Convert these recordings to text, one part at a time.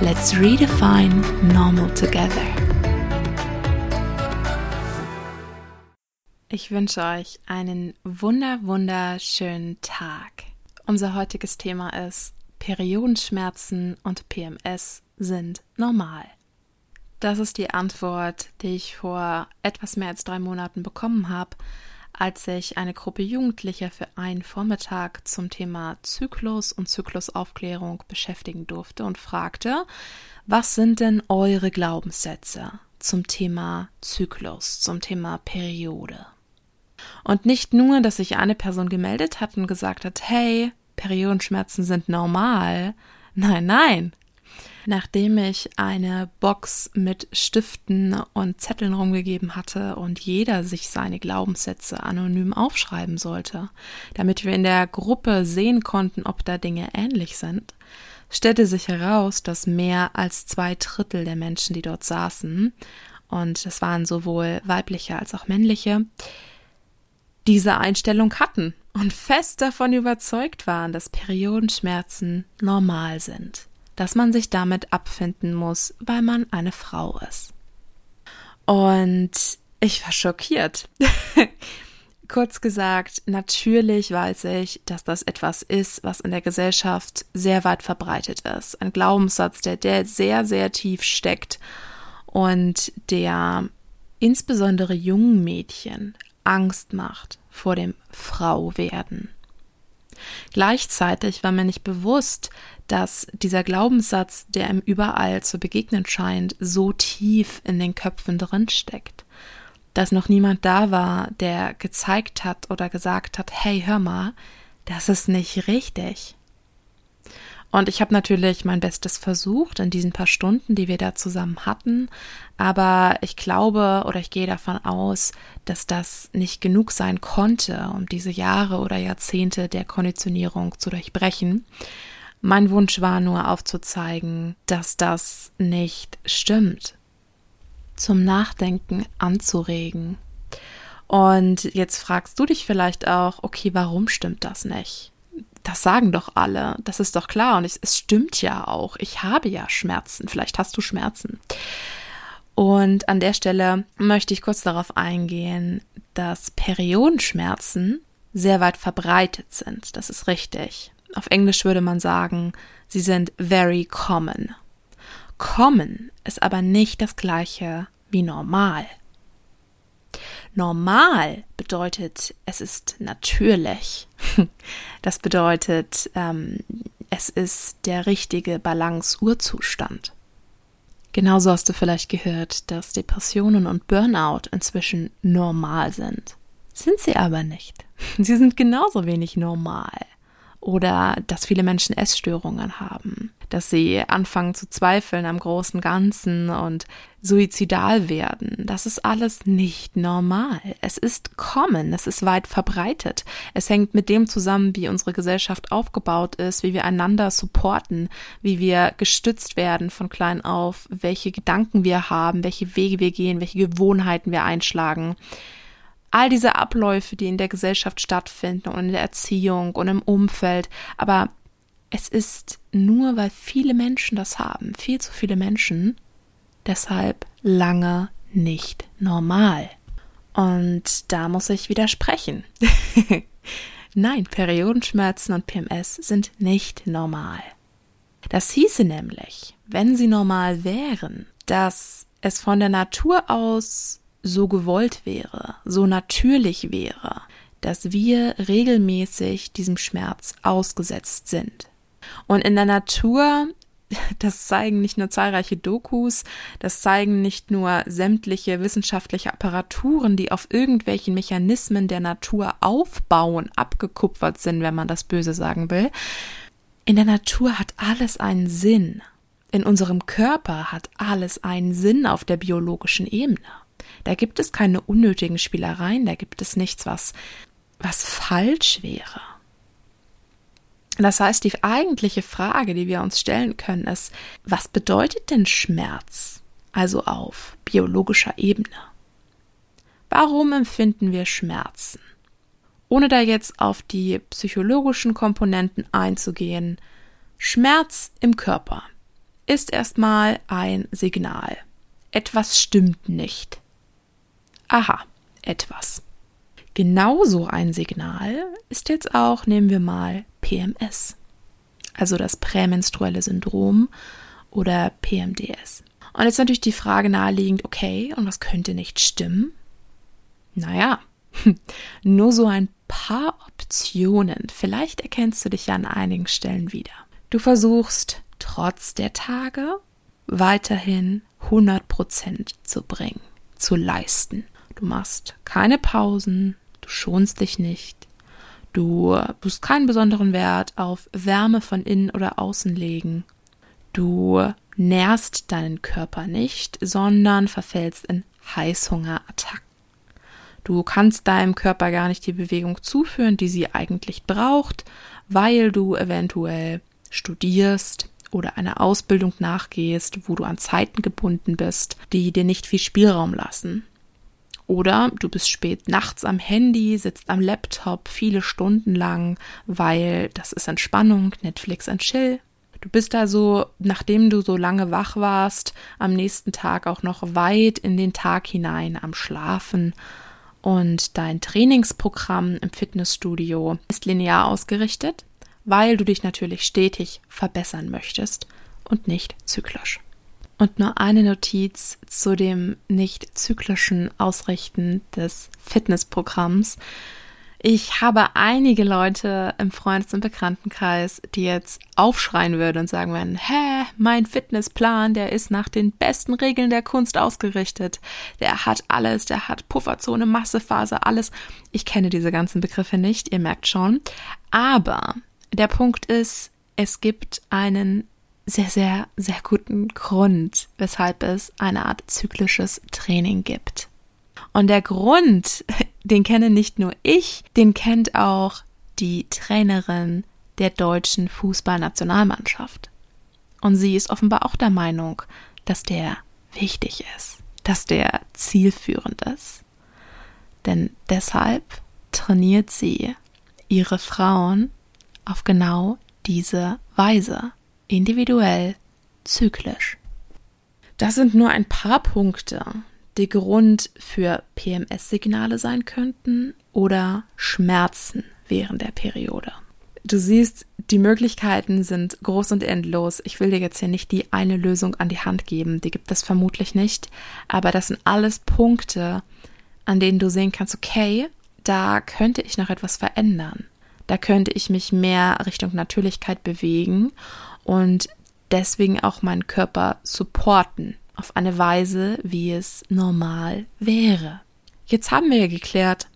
Let's redefine normal together. Ich wünsche euch einen wunder wunderschönen Tag. Unser heutiges Thema ist Periodenschmerzen und PMS sind normal. Das ist die Antwort, die ich vor etwas mehr als drei Monaten bekommen habe, als ich eine Gruppe Jugendlicher für einen Vormittag zum Thema Zyklus und Zyklusaufklärung beschäftigen durfte und fragte, was sind denn eure Glaubenssätze zum Thema Zyklus, zum Thema Periode? Und nicht nur, dass sich eine Person gemeldet hat und gesagt hat, hey, Periodenschmerzen sind normal. Nein, nein, nachdem ich eine Box mit Stiften und Zetteln rumgegeben hatte und jeder sich seine Glaubenssätze anonym aufschreiben sollte, damit wir in der Gruppe sehen konnten, ob da Dinge ähnlich sind, stellte sich heraus, dass mehr als zwei Drittel der Menschen, die dort saßen, und es waren sowohl weibliche als auch männliche, diese Einstellung hatten und fest davon überzeugt waren, dass Periodenschmerzen normal sind dass man sich damit abfinden muss, weil man eine Frau ist. Und ich war schockiert. Kurz gesagt, natürlich weiß ich, dass das etwas ist, was in der Gesellschaft sehr weit verbreitet ist. Ein Glaubenssatz, der, der sehr, sehr tief steckt und der insbesondere jungen Mädchen Angst macht vor dem Frauwerden. Gleichzeitig war mir nicht bewusst, dass dieser Glaubenssatz, der ihm überall zu begegnen scheint, so tief in den Köpfen drin steckt. Dass noch niemand da war, der gezeigt hat oder gesagt hat, hey, hör mal, das ist nicht richtig. Und ich habe natürlich mein Bestes versucht in diesen paar Stunden, die wir da zusammen hatten, aber ich glaube oder ich gehe davon aus, dass das nicht genug sein konnte, um diese Jahre oder Jahrzehnte der Konditionierung zu durchbrechen. Mein Wunsch war nur aufzuzeigen, dass das nicht stimmt. Zum Nachdenken anzuregen. Und jetzt fragst du dich vielleicht auch, okay, warum stimmt das nicht? Das sagen doch alle, das ist doch klar und es, es stimmt ja auch. Ich habe ja Schmerzen, vielleicht hast du Schmerzen. Und an der Stelle möchte ich kurz darauf eingehen, dass Periodenschmerzen sehr weit verbreitet sind. Das ist richtig. Auf Englisch würde man sagen, sie sind very common. Common ist aber nicht das gleiche wie normal. Normal bedeutet, es ist natürlich. Das bedeutet, ähm, es ist der richtige Balance-Urzustand. Genauso hast du vielleicht gehört, dass Depressionen und Burnout inzwischen normal sind. Sind sie aber nicht. Sie sind genauso wenig normal oder dass viele Menschen Essstörungen haben, dass sie anfangen zu zweifeln am großen Ganzen und suizidal werden. Das ist alles nicht normal. Es ist kommen, es ist weit verbreitet. Es hängt mit dem zusammen, wie unsere Gesellschaft aufgebaut ist, wie wir einander supporten, wie wir gestützt werden von klein auf, welche Gedanken wir haben, welche Wege wir gehen, welche Gewohnheiten wir einschlagen all diese Abläufe, die in der Gesellschaft stattfinden und in der Erziehung und im Umfeld. Aber es ist nur, weil viele Menschen das haben, viel zu viele Menschen, deshalb lange nicht normal. Und da muss ich widersprechen. Nein, Periodenschmerzen und PMS sind nicht normal. Das hieße nämlich, wenn sie normal wären, dass es von der Natur aus so gewollt wäre, so natürlich wäre, dass wir regelmäßig diesem Schmerz ausgesetzt sind. Und in der Natur, das zeigen nicht nur zahlreiche Dokus, das zeigen nicht nur sämtliche wissenschaftliche Apparaturen, die auf irgendwelchen Mechanismen der Natur aufbauen, abgekupfert sind, wenn man das böse sagen will. In der Natur hat alles einen Sinn. in unserem Körper hat alles einen Sinn auf der biologischen Ebene. Da gibt es keine unnötigen Spielereien, da gibt es nichts, was, was falsch wäre. Das heißt, die eigentliche Frage, die wir uns stellen können, ist, was bedeutet denn Schmerz? Also auf biologischer Ebene. Warum empfinden wir Schmerzen? Ohne da jetzt auf die psychologischen Komponenten einzugehen, Schmerz im Körper ist erstmal ein Signal. Etwas stimmt nicht. Aha, etwas. Genauso ein Signal ist jetzt auch, nehmen wir mal PMS, also das prämenstruelle Syndrom oder PMDS. Und jetzt natürlich die Frage naheliegend, okay, und was könnte nicht stimmen? Naja, nur so ein paar Optionen. Vielleicht erkennst du dich ja an einigen Stellen wieder. Du versuchst trotz der Tage weiterhin 100% zu bringen, zu leisten. Du machst keine Pausen, du schonst dich nicht, du musst keinen besonderen Wert auf Wärme von innen oder außen legen, du nährst deinen Körper nicht, sondern verfällst in Heißhungerattacken. Du kannst deinem Körper gar nicht die Bewegung zuführen, die sie eigentlich braucht, weil du eventuell studierst oder einer Ausbildung nachgehst, wo du an Zeiten gebunden bist, die dir nicht viel Spielraum lassen. Oder du bist spät nachts am Handy, sitzt am Laptop viele Stunden lang, weil das ist Entspannung, Netflix and Chill. Du bist also, nachdem du so lange wach warst, am nächsten Tag auch noch weit in den Tag hinein am Schlafen. Und dein Trainingsprogramm im Fitnessstudio ist linear ausgerichtet, weil du dich natürlich stetig verbessern möchtest und nicht zyklisch. Und nur eine Notiz zu dem nicht zyklischen Ausrichten des Fitnessprogramms. Ich habe einige Leute im Freundes- und Bekanntenkreis, die jetzt aufschreien würden und sagen werden, hä, mein Fitnessplan, der ist nach den besten Regeln der Kunst ausgerichtet. Der hat alles, der hat Pufferzone, Massephase, alles. Ich kenne diese ganzen Begriffe nicht, ihr merkt schon. Aber der Punkt ist, es gibt einen sehr, sehr, sehr guten Grund, weshalb es eine Art zyklisches Training gibt. Und der Grund, den kenne nicht nur ich, den kennt auch die Trainerin der deutschen Fußballnationalmannschaft. Und sie ist offenbar auch der Meinung, dass der wichtig ist, dass der zielführend ist. Denn deshalb trainiert sie ihre Frauen auf genau diese Weise individuell, zyklisch. Das sind nur ein paar Punkte, die Grund für PMS-Signale sein könnten oder Schmerzen während der Periode. Du siehst, die Möglichkeiten sind groß und endlos. Ich will dir jetzt hier nicht die eine Lösung an die Hand geben, die gibt es vermutlich nicht, aber das sind alles Punkte, an denen du sehen kannst, okay, da könnte ich noch etwas verändern. Da könnte ich mich mehr Richtung Natürlichkeit bewegen und deswegen auch meinen Körper supporten auf eine Weise, wie es normal wäre. Jetzt haben wir ja geklärt,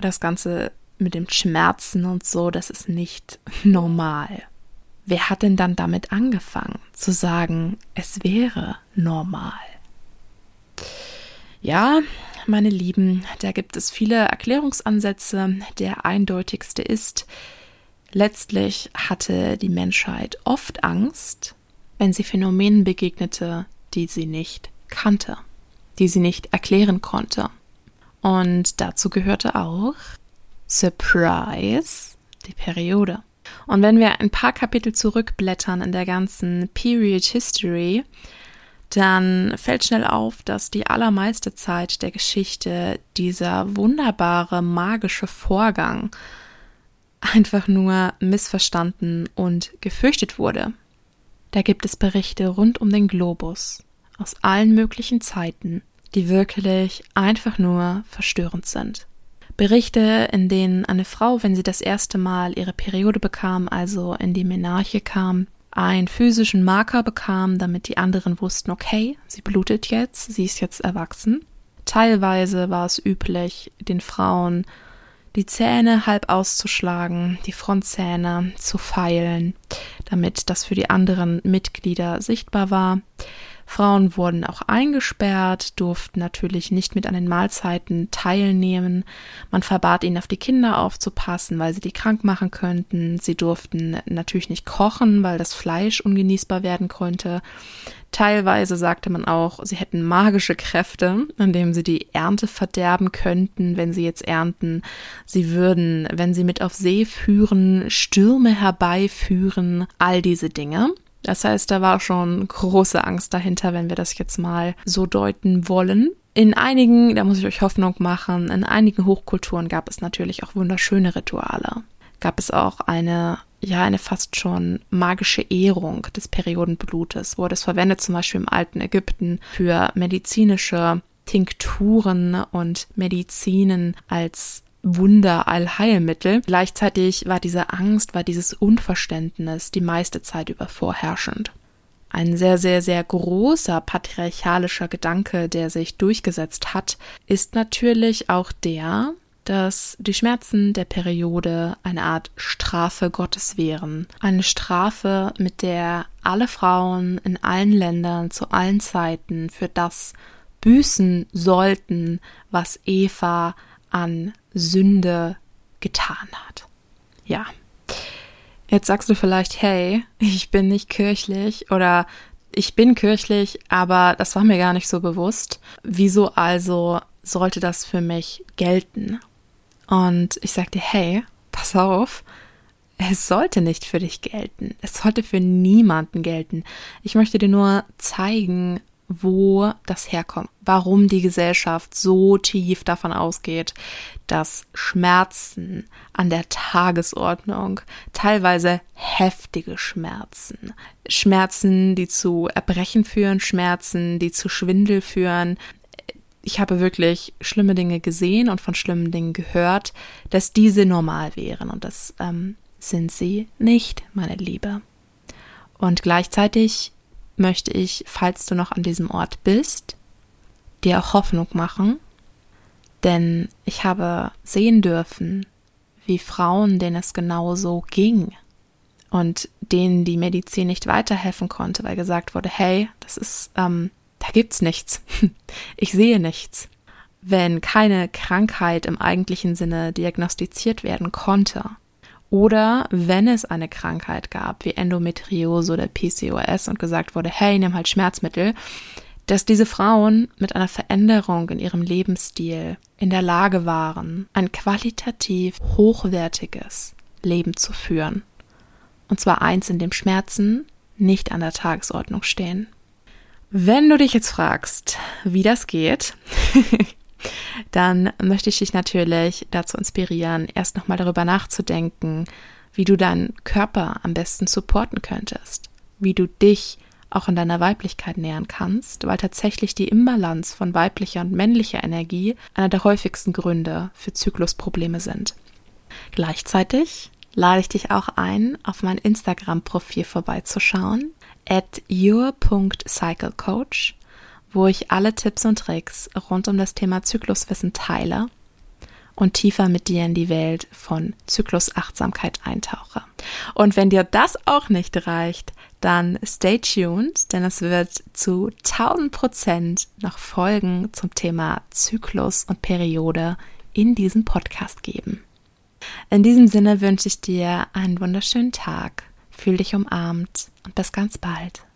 das Ganze mit dem Schmerzen und so, das ist nicht normal. Wer hat denn dann damit angefangen zu sagen, es wäre normal? Ja, meine Lieben, da gibt es viele Erklärungsansätze. Der eindeutigste ist, Letztlich hatte die Menschheit oft Angst, wenn sie Phänomenen begegnete, die sie nicht kannte, die sie nicht erklären konnte. Und dazu gehörte auch Surprise, die Periode. Und wenn wir ein paar Kapitel zurückblättern in der ganzen Period History, dann fällt schnell auf, dass die allermeiste Zeit der Geschichte dieser wunderbare magische Vorgang einfach nur missverstanden und gefürchtet wurde. Da gibt es Berichte rund um den Globus aus allen möglichen Zeiten, die wirklich einfach nur verstörend sind. Berichte, in denen eine Frau, wenn sie das erste Mal ihre Periode bekam, also in die Menarche kam, einen physischen Marker bekam, damit die anderen wussten, okay, sie blutet jetzt, sie ist jetzt erwachsen. Teilweise war es üblich, den Frauen die Zähne halb auszuschlagen, die Frontzähne zu feilen, damit das für die anderen Mitglieder sichtbar war. Frauen wurden auch eingesperrt, durften natürlich nicht mit an den Mahlzeiten teilnehmen. Man verbat ihnen auf die Kinder aufzupassen, weil sie die krank machen könnten. Sie durften natürlich nicht kochen, weil das Fleisch ungenießbar werden konnte. Teilweise sagte man auch, sie hätten magische Kräfte, indem sie die Ernte verderben könnten, wenn sie jetzt ernten. Sie würden, wenn sie mit auf See führen, Stürme herbeiführen, all diese Dinge. Das heißt, da war schon große Angst dahinter, wenn wir das jetzt mal so deuten wollen. In einigen, da muss ich euch Hoffnung machen, in einigen Hochkulturen gab es natürlich auch wunderschöne Rituale. Gab es auch eine, ja, eine fast schon magische Ehrung des Periodenblutes, wurde es verwendet zum Beispiel im alten Ägypten für medizinische Tinkturen und Medizinen als Wunder, Allheilmittel. Gleichzeitig war diese Angst, war dieses Unverständnis die meiste Zeit über vorherrschend. Ein sehr, sehr, sehr großer patriarchalischer Gedanke, der sich durchgesetzt hat, ist natürlich auch der, dass die Schmerzen der Periode eine Art Strafe Gottes wären. Eine Strafe, mit der alle Frauen in allen Ländern zu allen Zeiten für das büßen sollten, was Eva an Sünde getan hat. Ja. Jetzt sagst du vielleicht, hey, ich bin nicht kirchlich oder ich bin kirchlich, aber das war mir gar nicht so bewusst. Wieso also sollte das für mich gelten? Und ich sagte, hey, pass auf, es sollte nicht für dich gelten. Es sollte für niemanden gelten. Ich möchte dir nur zeigen, wo das herkommt, warum die Gesellschaft so tief davon ausgeht, dass Schmerzen an der Tagesordnung, teilweise heftige Schmerzen, Schmerzen, die zu Erbrechen führen, Schmerzen, die zu Schwindel führen, ich habe wirklich schlimme Dinge gesehen und von schlimmen Dingen gehört, dass diese normal wären und das ähm, sind sie nicht, meine Liebe. Und gleichzeitig möchte ich, falls du noch an diesem Ort bist, dir auch Hoffnung machen, denn ich habe sehen dürfen, wie Frauen, denen es genauso ging und denen die Medizin nicht weiterhelfen konnte, weil gesagt wurde, hey, das ist, ähm, da gibt's nichts. ich sehe nichts. Wenn keine Krankheit im eigentlichen Sinne diagnostiziert werden konnte, oder wenn es eine Krankheit gab, wie Endometriose oder PCOS und gesagt wurde, hey, nimm halt Schmerzmittel, dass diese Frauen mit einer Veränderung in ihrem Lebensstil in der Lage waren, ein qualitativ hochwertiges Leben zu führen. Und zwar eins, in dem Schmerzen nicht an der Tagesordnung stehen. Wenn du dich jetzt fragst, wie das geht, dann möchte ich dich natürlich dazu inspirieren, erst nochmal darüber nachzudenken, wie du deinen Körper am besten supporten könntest, wie du dich auch in deiner Weiblichkeit nähern kannst, weil tatsächlich die Imbalance von weiblicher und männlicher Energie einer der häufigsten Gründe für Zyklusprobleme sind. Gleichzeitig lade ich dich auch ein, auf mein Instagram-Profil vorbeizuschauen, at your.cyclecoach wo ich alle Tipps und Tricks rund um das Thema Zykluswissen teile und tiefer mit dir in die Welt von Zyklusachtsamkeit eintauche. Und wenn dir das auch nicht reicht, dann stay tuned, denn es wird zu 1000 Prozent noch Folgen zum Thema Zyklus und Periode in diesem Podcast geben. In diesem Sinne wünsche ich dir einen wunderschönen Tag, fühl dich umarmt und bis ganz bald.